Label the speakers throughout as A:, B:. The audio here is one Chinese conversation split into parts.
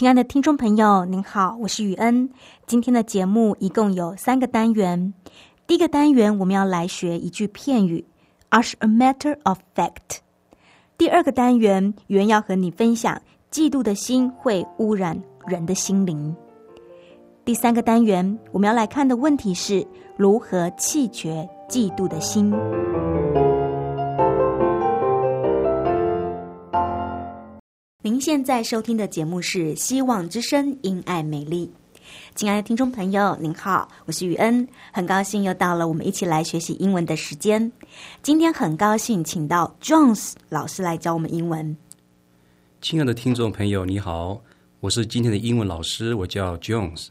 A: 亲爱的听众朋友，您好，我是雨恩。今天的节目一共有三个单元。第一个单元我们要来学一句片语，as a matter of fact。第二个单元，雨恩要和你分享，嫉妒的心会污染人的心灵。第三个单元，我们要来看的问题是如何弃绝嫉妒的心。您现在收听的节目是《希望之声·因爱美丽》。亲爱的听众朋友，您好，我是雨恩，很高兴又到了我们一起来学习英文的时间。今天很高兴请到 Jones 老师来教我们英文。
B: 亲爱的听众朋友，你好，我是今天的英文老师，我叫 Jones。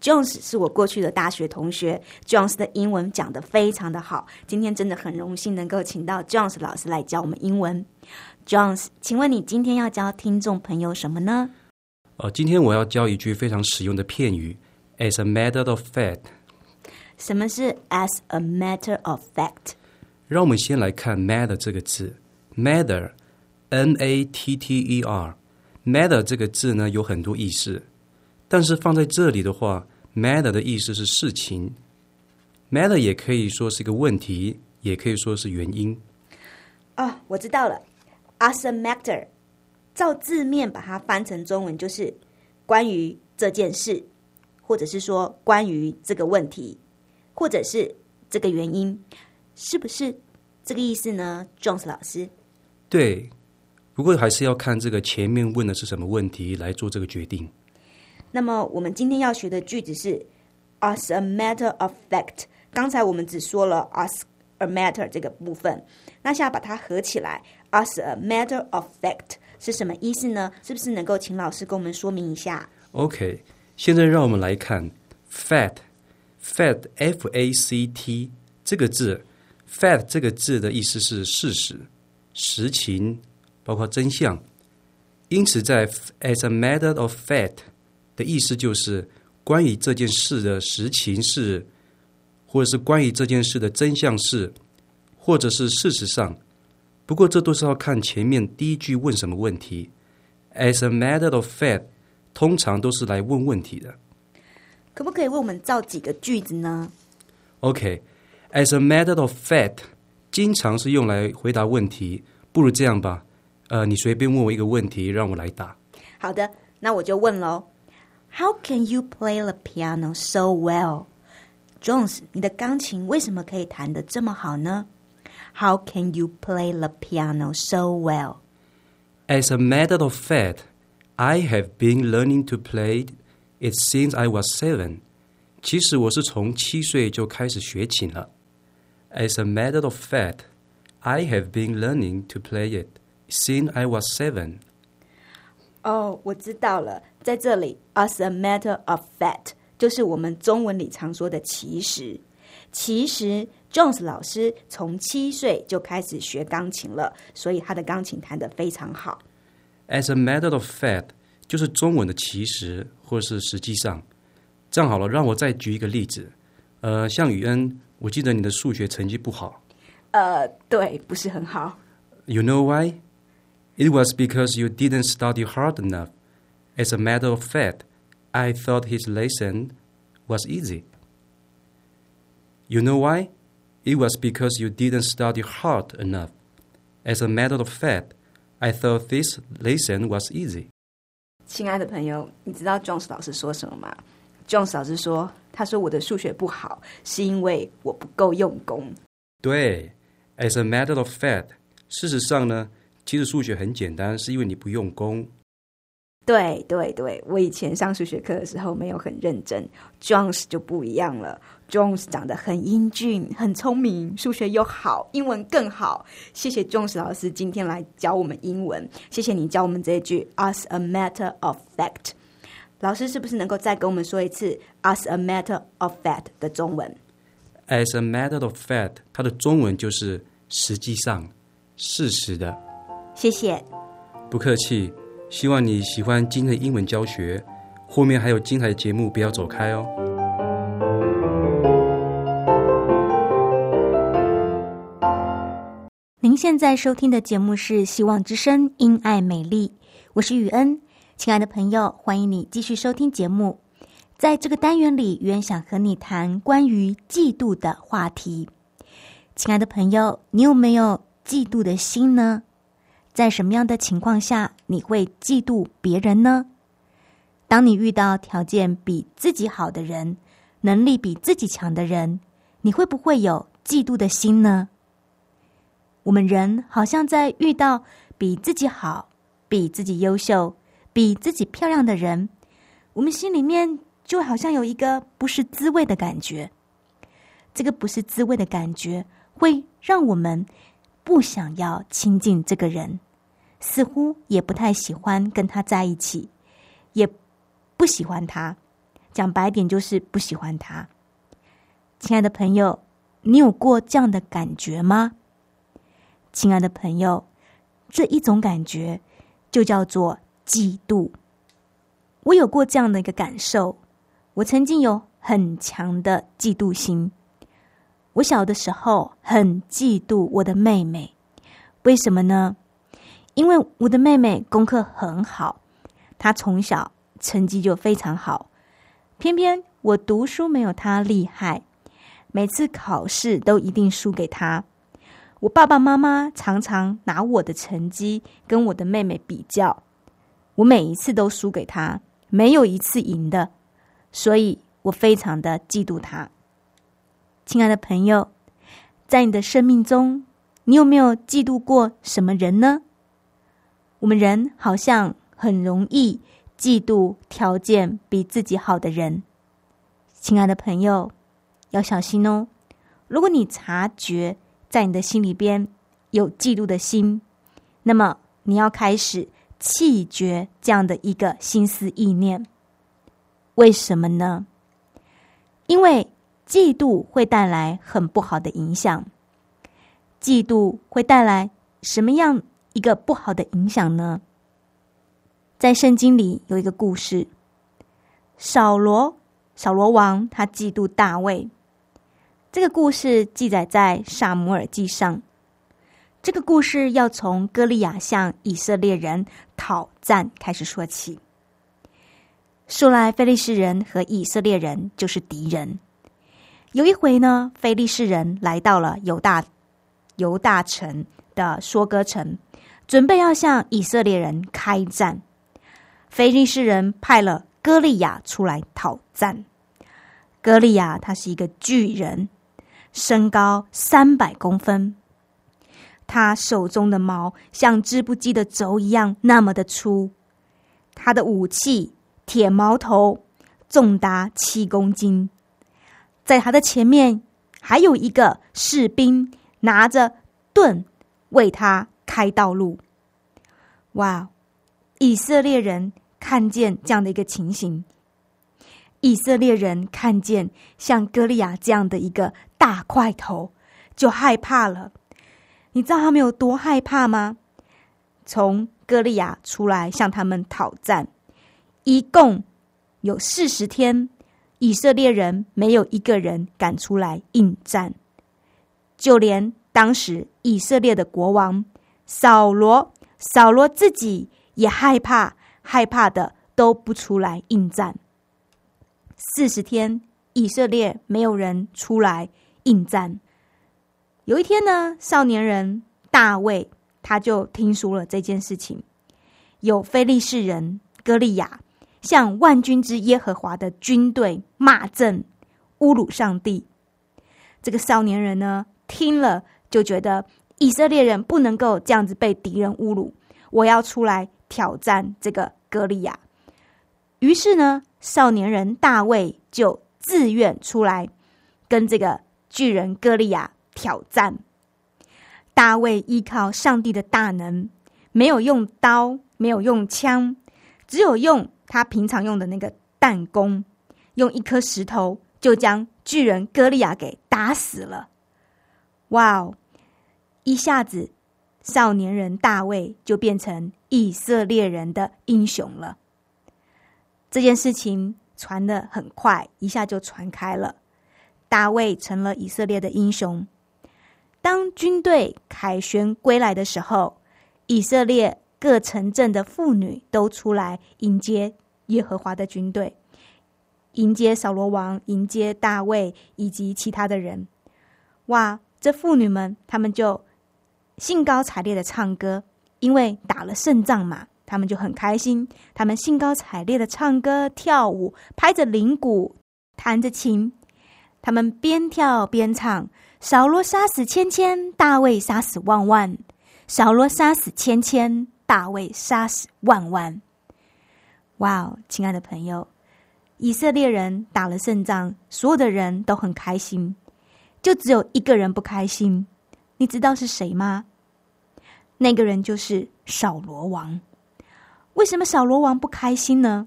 A: Jones 是我过去的大学同学，Jones 的英文讲得非常的好。今天真的很荣幸能够请到 Jones 老师来教我们英文。Jones，请问你今天要教听众朋友什么呢？
B: 呃，今天我要教一句非常实用的片语，as a matter of fact。
A: 什么是 as a matter of fact？
B: 让我们先来看 matter 这个字，matter，m a t t e r，matter 这个字呢有很多意思，但是放在这里的话，matter 的意思是事情，matter 也可以说是一个问题，也可以说是原因。
A: 哦，我知道了。As a matter，照字面把它翻成中文就是关于这件事，或者是说关于这个问题，或者是这个原因，是不是这个意思呢？Jones 老师，
B: 对，不过还是要看这个前面问的是什么问题来做这个决定。
A: 那么我们今天要学的句子是 As a matter of fact。刚才我们只说了 As a matter 这个部分，那现在把它合起来。As a matter of fact 是什么意思呢？是不是能够请老师跟我们说明一下
B: ？OK，现在让我们来看 fact，fact，f a c t 这个字，fact 这个字的意思是事实、实情，包括真相。因此，在 as a matter of fact 的意思就是关于这件事的实情是，或者是关于这件事的真相是，或者是事实上。不过，这都是要看前面第一句问什么问题。As a matter of fact，通常都是来问问题的。
A: 可不可以为我们造几个句子呢
B: ？OK，as a matter of fact，经常是用来回答问题。不如这样吧，呃，你随便问我一个问题，让我来答。
A: 好的，那我就问喽。How can you play the piano so well，Jones？你的钢琴为什么可以弹得这么好呢？How can you play the piano so well?
B: As a matter of fact, I have been learning to play it since I was seven. 其实我是从七岁就开始学琴了。As a matter of fact, I have been learning to play it since I was seven.
A: 哦，我知道了，在这里，as a matter of fact 就是我们中文里常说的其实。其实 Jones 老师从七岁就开始学钢琴了，所以他的钢琴弹得非常好。
B: As a matter of fact，就是中文的其实或是实际上。这样好了，让我再举一个例子。呃，像雨恩，我记得你的数学成绩不好。
A: 呃，对，不是很好。
B: You know why? It was because you didn't study hard enough. As a matter of fact, I thought his lesson was easy. You know why? it was because you didn't study hard enough. As a matter of fact, I thought this lesson was easy.
C: 亲爱的朋友，你知道 Jones 老师说什么吗？Jones 老师说，他说我的数学不好，是因为我不够用功。
B: 对，as a matter of fact，事实上呢， 其实数学很简单，是因为你不用功。
C: 对对对，我以前上数学课的时候没有很认真，Jones 就不一样了。Jones 长得很英俊，很聪明，数学又好，英文更好。谢谢 Jones 老师今天来教我们英文，谢谢你教我们这一句 "as a matter of fact"。老师是不是能够再跟我们说一次 "as a matter of fact" 的中文
B: ？As a matter of fact，它的中文就是实际上、事实的。
C: 谢谢，
B: 不客气。希望你喜欢今天的英文教学，后面还有精彩的节目，不要走开哦。
A: 您现在收听的节目是《希望之声·因爱美丽》，我是雨恩，亲爱的朋友，欢迎你继续收听节目。在这个单元里，雨恩想和你谈关于嫉妒的话题。亲爱的朋友，你有没有嫉妒的心呢？在什么样的情况下你会嫉妒别人呢？当你遇到条件比自己好的人，能力比自己强的人，你会不会有嫉妒的心呢？我们人好像在遇到比自己好、比自己优秀、比自己漂亮的人，我们心里面就好像有一个不是滋味的感觉。这个不是滋味的感觉，会让我们。不想要亲近这个人，似乎也不太喜欢跟他在一起，也不喜欢他。讲白点，就是不喜欢他。亲爱的朋友，你有过这样的感觉吗？亲爱的朋友，这一种感觉就叫做嫉妒。我有过这样的一个感受，我曾经有很强的嫉妒心。我小的时候很嫉妒我的妹妹，为什么呢？因为我的妹妹功课很好，她从小成绩就非常好，偏偏我读书没有她厉害，每次考试都一定输给她。我爸爸妈妈常常拿我的成绩跟我的妹妹比较，我每一次都输给她，没有一次赢的，所以我非常的嫉妒她。亲爱的朋友，在你的生命中，你有没有嫉妒过什么人呢？我们人好像很容易嫉妒条件比自己好的人。亲爱的朋友，要小心哦！如果你察觉在你的心里边有嫉妒的心，那么你要开始弃绝这样的一个心思意念。为什么呢？因为。嫉妒会带来很不好的影响。嫉妒会带来什么样一个不好的影响呢？在圣经里有一个故事，扫罗，扫罗王他嫉妒大卫。这个故事记载在萨姆尔记上。这个故事要从歌利亚向以色列人讨战开始说起。素来非利士人和以色列人就是敌人。有一回呢，菲利士人来到了犹大犹大城的说歌城，准备要向以色列人开战。菲利士人派了歌利亚出来讨战。歌利亚他是一个巨人，身高三百公分，他手中的矛像织布机的轴一样那么的粗，他的武器铁矛头重达七公斤。在他的前面还有一个士兵拿着盾为他开道路。哇！以色列人看见这样的一个情形，以色列人看见像歌利亚这样的一个大块头，就害怕了。你知道他们有多害怕吗？从歌利亚出来向他们讨战，一共有四十天。以色列人没有一个人敢出来应战，就连当时以色列的国王扫罗，扫罗自己也害怕，害怕的都不出来应战。四十天，以色列没有人出来应战，有一天呢，少年人大卫他就听说了这件事情，有非利士人歌利亚向万军之耶和华的军队骂阵，侮辱上帝。这个少年人呢，听了就觉得以色列人不能够这样子被敌人侮辱，我要出来挑战这个歌利亚。于是呢，少年人大卫就自愿出来跟这个巨人歌利亚挑战。大卫依靠上帝的大能，没有用刀，没有用枪，只有用他平常用的那个弹弓，用一颗石头就将巨人歌利亚给打死了。哇哦！一下子，少年人大卫就变成以色列人的英雄了。这件事情传的很快，一下就传开了。大卫成了以色列的英雄。当军队凯旋归来的时候，以色列各城镇的妇女都出来迎接耶和华的军队，迎接扫罗王，迎接大卫以及其他的人。哇！这妇女们，她们就兴高采烈的唱歌，因为打了胜仗嘛。他们就很开心，他们兴高采烈的唱歌跳舞，拍着铃鼓，弹着琴。他们边跳边唱：“扫罗杀死千千，大卫杀死万万；扫罗杀死千千，大卫杀死万万。”哇哦，亲爱的朋友，以色列人打了胜仗，所有的人都很开心，就只有一个人不开心。你知道是谁吗？那个人就是扫罗王。为什么扫罗王不开心呢？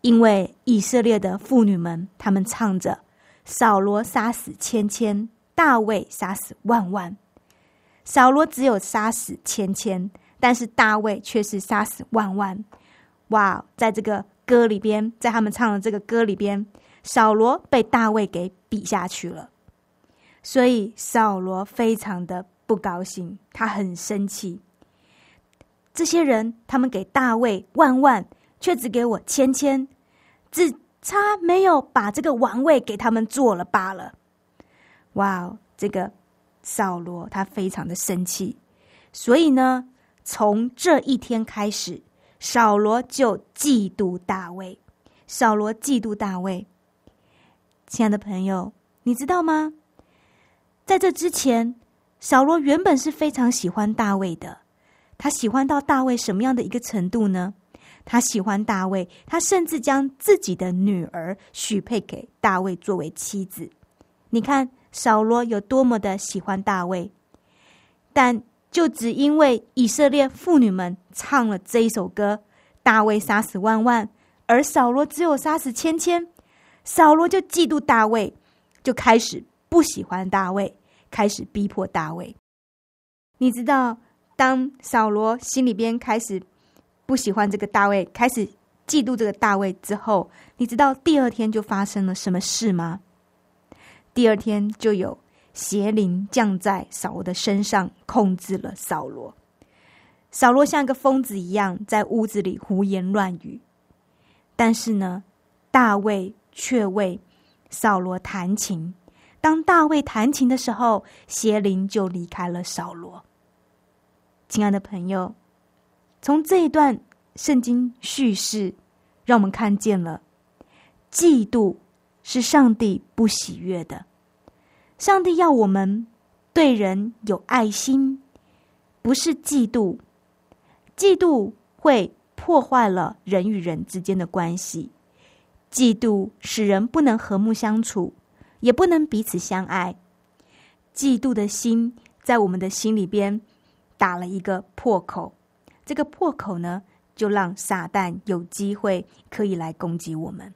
A: 因为以色列的妇女们，他们唱着“扫罗杀死千千，大卫杀死万万”。扫罗只有杀死千千，但是大卫却是杀死万万。哇，在这个歌里边，在他们唱的这个歌里边，扫罗被大卫给比下去了，所以扫罗非常的不高兴，他很生气。这些人，他们给大卫万万，却只给我千千，只差没有把这个王位给他们做了罢了。哇哦，这个扫罗他非常的生气，所以呢，从这一天开始，扫罗就嫉妒大卫。扫罗嫉妒大卫，亲爱的朋友，你知道吗？在这之前，扫罗原本是非常喜欢大卫的。他喜欢到大卫什么样的一个程度呢？他喜欢大卫，他甚至将自己的女儿许配给大卫作为妻子。你看扫罗有多么的喜欢大卫，但就只因为以色列妇女们唱了这一首歌，大卫杀死万万，而扫罗只有杀死千千，扫罗就嫉妒大卫，就开始不喜欢大卫，开始逼迫大卫。你知道？当扫罗心里边开始不喜欢这个大卫，开始嫉妒这个大卫之后，你知道第二天就发生了什么事吗？第二天就有邪灵降在扫罗的身上，控制了扫罗。扫罗像一个疯子一样在屋子里胡言乱语，但是呢，大卫却为扫罗弹琴。当大卫弹琴的时候，邪灵就离开了扫罗。亲爱的朋友，从这一段圣经叙事，让我们看见了嫉妒是上帝不喜悦的。上帝要我们对人有爱心，不是嫉妒。嫉妒会破坏了人与人之间的关系，嫉妒使人不能和睦相处，也不能彼此相爱。嫉妒的心在我们的心里边。打了一个破口，这个破口呢，就让撒旦有机会可以来攻击我们。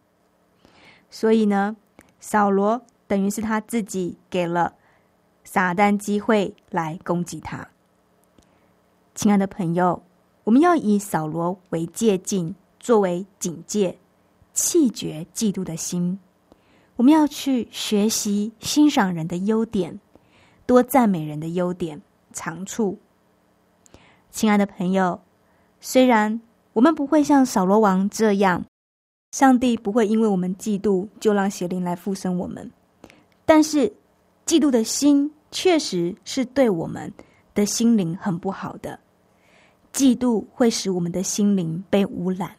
A: 所以呢，扫罗等于是他自己给了撒旦机会来攻击他。亲爱的朋友，我们要以扫罗为借镜，作为警戒，弃绝嫉妒的心。我们要去学习欣赏人的优点，多赞美人的优点长处。亲爱的朋友，虽然我们不会像扫罗王这样，上帝不会因为我们嫉妒就让邪灵来附身我们，但是嫉妒的心确实是对我们的心灵很不好的。嫉妒会使我们的心灵被污染。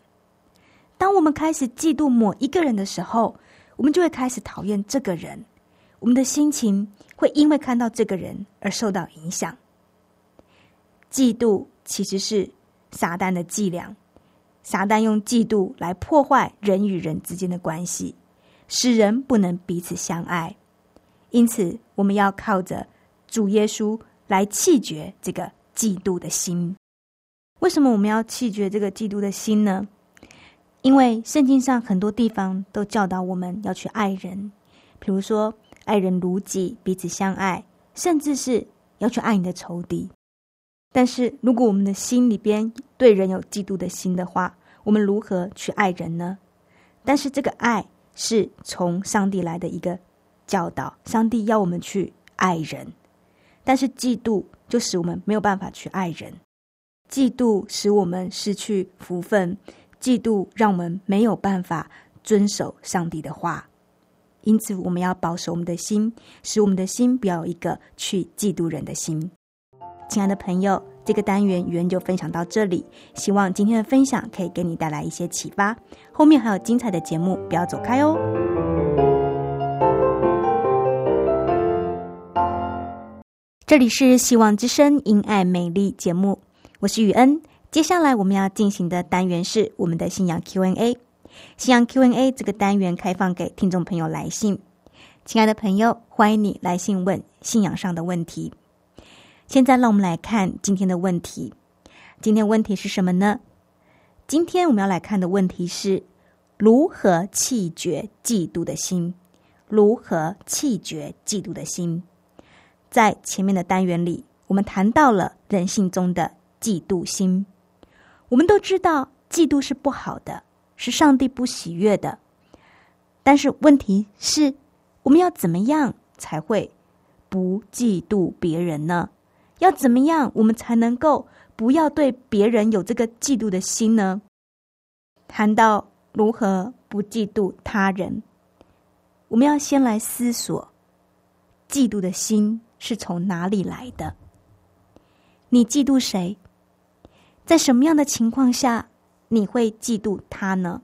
A: 当我们开始嫉妒某一个人的时候，我们就会开始讨厌这个人。我们的心情会因为看到这个人而受到影响。嫉妒其实是撒旦的伎俩，撒旦用嫉妒来破坏人与人之间的关系，使人不能彼此相爱。因此，我们要靠着主耶稣来弃绝这个嫉妒的心。为什么我们要弃绝这个嫉妒的心呢？因为圣经上很多地方都教导我们要去爱人，比如说爱人如己，彼此相爱，甚至是要去爱你的仇敌。但是如果我们的心里边对人有嫉妒的心的话，我们如何去爱人呢？但是这个爱是从上帝来的一个教导，上帝要我们去爱人，但是嫉妒就使我们没有办法去爱人，嫉妒使我们失去福分，嫉妒让我们没有办法遵守上帝的话，因此我们要保守我们的心，使我们的心不要有一个去嫉妒人的心。亲爱的朋友，这个单元语言就分享到这里。希望今天的分享可以给你带来一些启发。后面还有精彩的节目，不要走开哦。这里是希望之声因爱美丽节目，我是雨恩。接下来我们要进行的单元是我们的信仰 Q&A。信仰 Q&A 这个单元开放给听众朋友来信。亲爱的朋友，欢迎你来信问信仰上的问题。现在，让我们来看今天的问题。今天问题是什么呢？今天我们要来看的问题是：如何弃绝嫉妒的心？如何弃绝嫉妒的心？在前面的单元里，我们谈到了人性中的嫉妒心。我们都知道，嫉妒是不好的，是上帝不喜悦的。但是，问题是，我们要怎么样才会不嫉妒别人呢？要怎么样，我们才能够不要对别人有这个嫉妒的心呢？谈到如何不嫉妒他人，我们要先来思索，嫉妒的心是从哪里来的？你嫉妒谁？在什么样的情况下你会嫉妒他呢？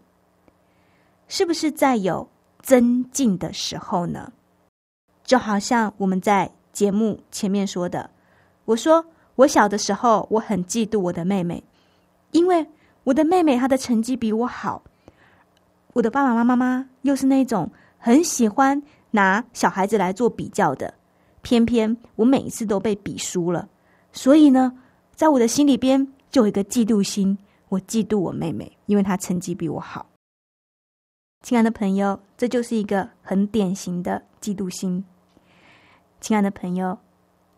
A: 是不是在有增进的时候呢？就好像我们在节目前面说的。我说，我小的时候，我很嫉妒我的妹妹，因为我的妹妹她的成绩比我好。我的爸爸妈妈妈又是那种很喜欢拿小孩子来做比较的，偏偏我每一次都被比输了，所以呢，在我的心里边就有一个嫉妒心，我嫉妒我妹妹，因为她成绩比我好。亲爱的朋友，这就是一个很典型的嫉妒心。亲爱的朋友。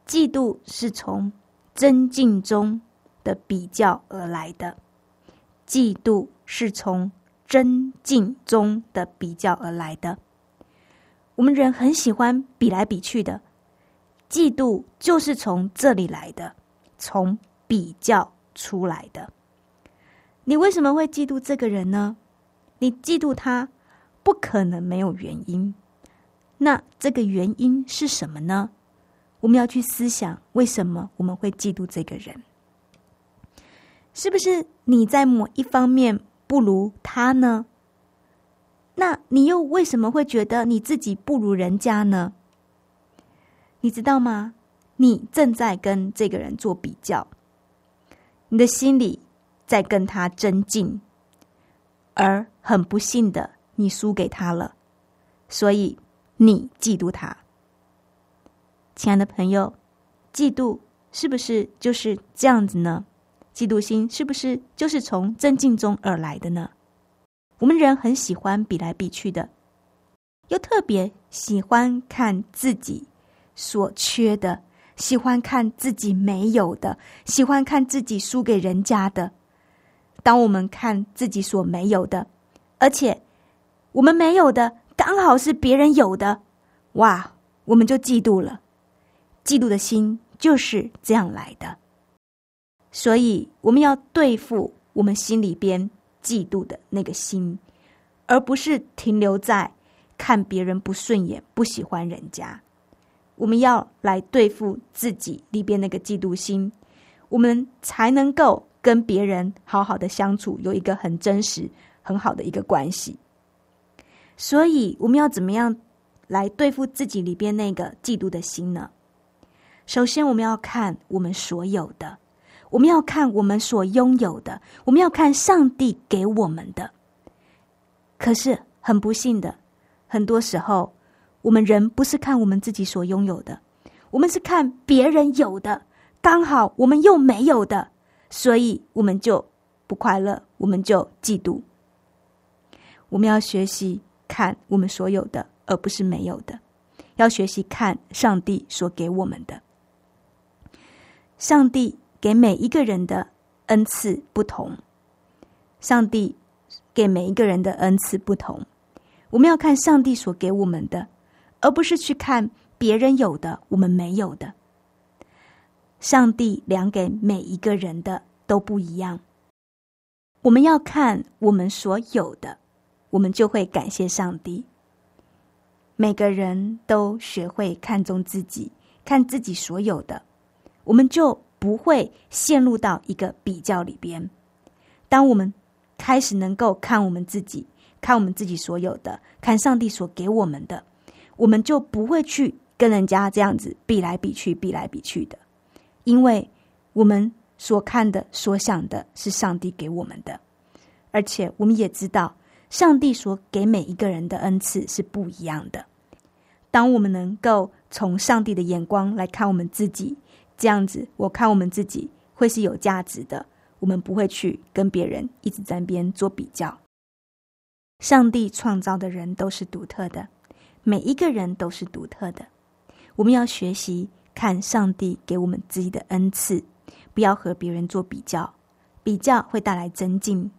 A: 嫉妒是从增进中的比较而来的，嫉妒是从增进中的比较而来的。我们人很喜欢比来比去的，嫉妒就是从这里来的，从比较出来的。你为什么会嫉妒这个人呢？你嫉妒他，不可能没有原因。那这个原因是什么呢？我们要去思想，为什么我们会嫉妒这个人？是不是你在某一方面不如他呢？那你又为什么会觉得你自己不如人家呢？你知道吗？你正在跟这个人做比较，你的心里在跟他争竞，而很不幸的，你输给他了，所以你嫉妒他。亲爱的朋友，嫉妒是不是就是这样子呢？嫉妒心是不是就是从增进中而来的呢？我们人很喜欢比来比去的，又特别喜欢看自己所缺的，喜欢看自己没有的，喜欢看自己输给人家的。当我们看自己所没有的，而且我们没有的刚好是别人有的，哇，我们就嫉妒了。嫉妒的心就是这样来的，所以我们要对付我们心里边嫉妒的那个心，而不是停留在看别人不顺眼、不喜欢人家。我们要来对付自己里边那个嫉妒心，我们才能够跟别人好好的相处，有一个很真实、很好的一个关系。所以，我们要怎么样来对付自己里边那个嫉妒的心呢？首先，我们要看我们所有的，我们要看我们所拥有的，我们要看上帝给我们的。可是，很不幸的，很多时候。我们人不是看我们自己所拥有的，我们是看别人有的，刚好我们又没有的，所以我们就不快乐，我们就嫉妒。我们要学习看我们所有的，而不是没有的；要学习看上帝所给我们的。上帝给每一个人的恩赐不同，上帝给每一个人的恩赐不同，我们要看上帝所给我们的。而不是去看别人有的，我们没有的。上帝量给每一个人的都不一样。我们要看我们所有的，我们就会感谢上帝。每个人都学会看重自己，看自己所有的，我们就不会陷入到一个比较里边。当我们开始能够看我们自己，看我们自己所有的，看上帝所给我们的。我们就不会去跟人家这样子比来比去、比来比去的，因为我们所看的、所想的是上帝给我们的，而且我们也知道，上帝所给每一个人的恩赐是不一样的。当我们能够从上帝的眼光来看我们自己，这样子，我看我们自己会是有价值的。我们不会去跟别人一直在边做比较。上帝创造的人都是独特的。每一个人都是独特的，我们要学习看上帝给我们自己的恩赐，不要和别人做比较，比较会带来增进。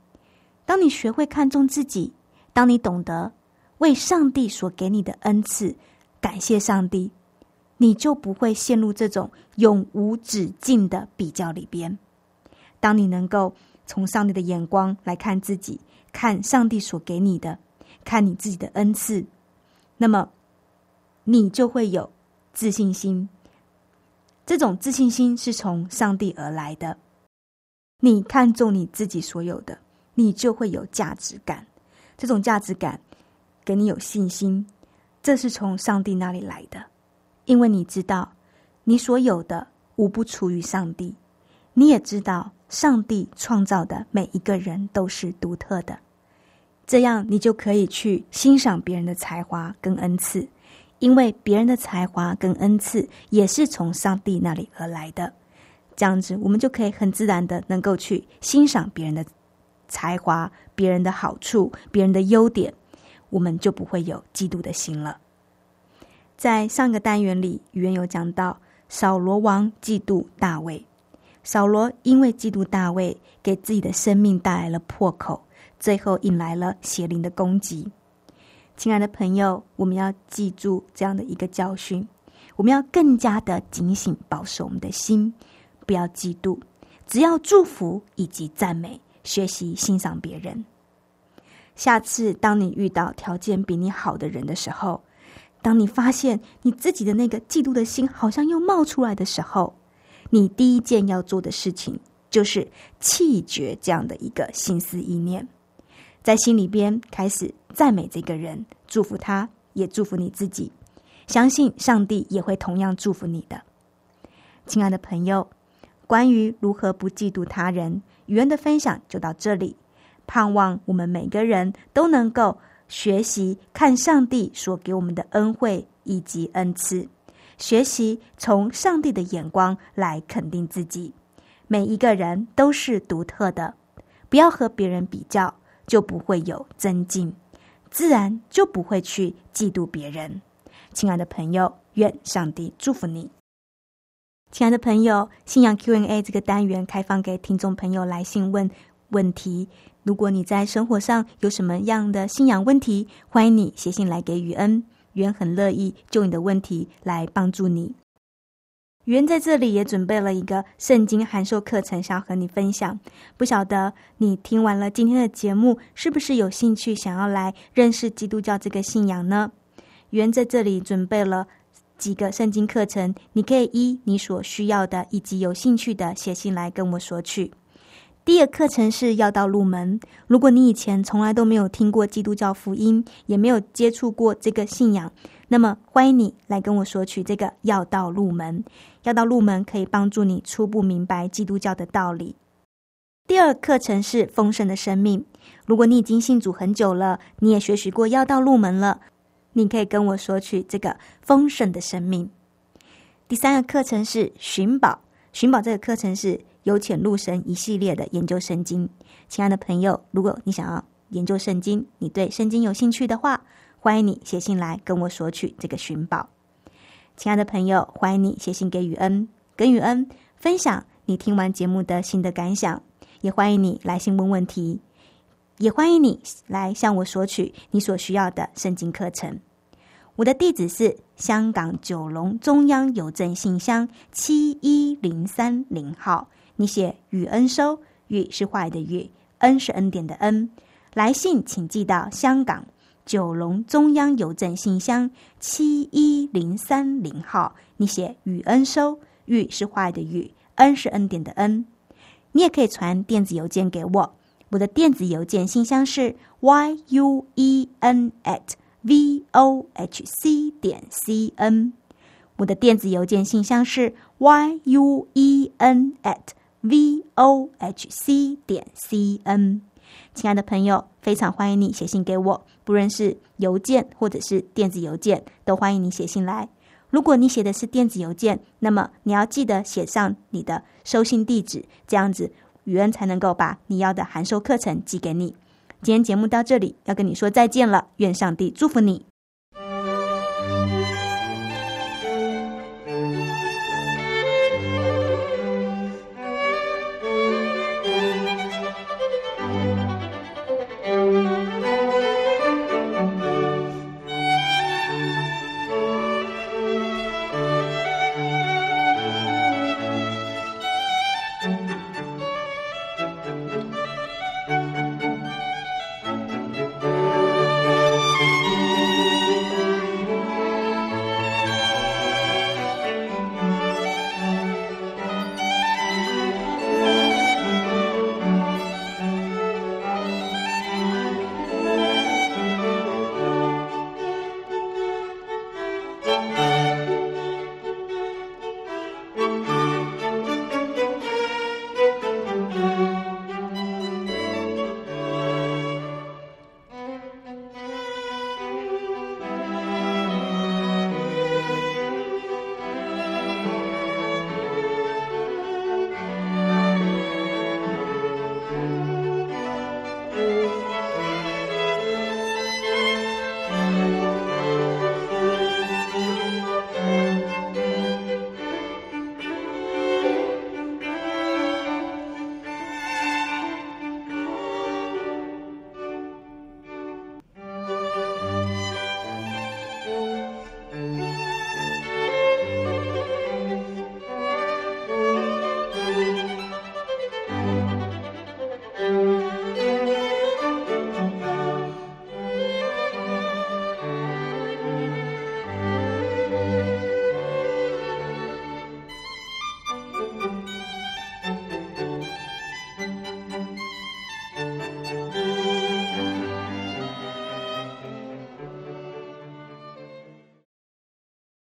A: 当你学会看重自己，当你懂得为上帝所给你的恩赐感谢上帝，你就不会陷入这种永无止境的比较里边。当你能够从上帝的眼光来看自己，看上帝所给你的，看你自己的恩赐。那么，你就会有自信心。这种自信心是从上帝而来的。你看重你自己所有的，你就会有价值感。这种价值感给你有信心，这是从上帝那里来的。因为你知道，你所有的无不出于上帝。你也知道，上帝创造的每一个人都是独特的。这样，你就可以去欣赏别人的才华跟恩赐，因为别人的才华跟恩赐也是从上帝那里而来的。这样子，我们就可以很自然的能够去欣赏别人的才华、别人的好处、别人的优点，我们就不会有嫉妒的心了。在上个单元里，语言有讲到扫罗王嫉妒大卫，扫罗因为嫉妒大卫，给自己的生命带来了破口。最后引来了邪灵的攻击。亲爱的朋友，我们要记住这样的一个教训：我们要更加的警醒，保守我们的心，不要嫉妒，只要祝福以及赞美，学习欣赏别人。下次当你遇到条件比你好的人的时候，当你发现你自己的那个嫉妒的心好像又冒出来的时候，你第一件要做的事情就是弃绝这样的一个心思意念。在心里边开始赞美这个人，祝福他，也祝福你自己。相信上帝也会同样祝福你的，亲爱的朋友。关于如何不嫉妒他人，语言的分享就到这里。盼望我们每个人都能够学习看上帝所给我们的恩惠以及恩赐，学习从上帝的眼光来肯定自己。每一个人都是独特的，不要和别人比较。就不会有增进，自然就不会去嫉妒别人。亲爱的朋友，愿上帝祝福你。亲爱的朋友，信仰 Q&A 这个单元开放给听众朋友来信问问题。如果你在生活上有什么样的信仰问题，欢迎你写信来给雨恩，雨恩很乐意就你的问题来帮助你。原在这里也准备了一个圣经函授课程，想要和你分享。不晓得你听完了今天的节目，是不是有兴趣想要来认识基督教这个信仰呢？原在这里准备了几个圣经课程，你可以依你所需要的以及有兴趣的写信来跟我索取。第一个课程是要道入门。如果你以前从来都没有听过基督教福音，也没有接触过这个信仰，那么欢迎你来跟我索取这个要道入门。要道入门可以帮助你初步明白基督教的道理。第二课程是丰盛的生命。如果你已经信主很久了，你也学习过要道入门了，你可以跟我索取这个丰盛的生命。第三个课程是寻宝。寻宝这个课程是。由浅入深一系列的研究圣经，亲爱的朋友，如果你想要研究圣经，你对圣经有兴趣的话，欢迎你写信来跟我索取这个寻宝。亲爱的朋友，欢迎你写信给雨恩，跟雨恩分享你听完节目的心得感想，也欢迎你来信问问题，也欢迎你来向我索取你所需要的圣经课程。我的地址是香港九龙中央邮政信箱七一零三零号。你写雨恩收，雨是坏的雨，恩是恩典的恩。来信请寄到香港九龙中央邮政信箱七一零三零号。你写雨恩收，雨是坏的雨，恩是恩典的恩。你也可以传电子邮件给我，我的电子邮件信箱是 y u e n at v o h c 点 c n。我的电子邮件信箱是 y u e n at v o h c 点 c n，亲爱的朋友，非常欢迎你写信给我，不论是邮件或者是电子邮件，都欢迎你写信来。如果你写的是电子邮件，那么你要记得写上你的收信地址，这样子雨恩才能够把你要的函授课程寄给你。今天节目到这里，要跟你说再见了，愿上帝祝福你。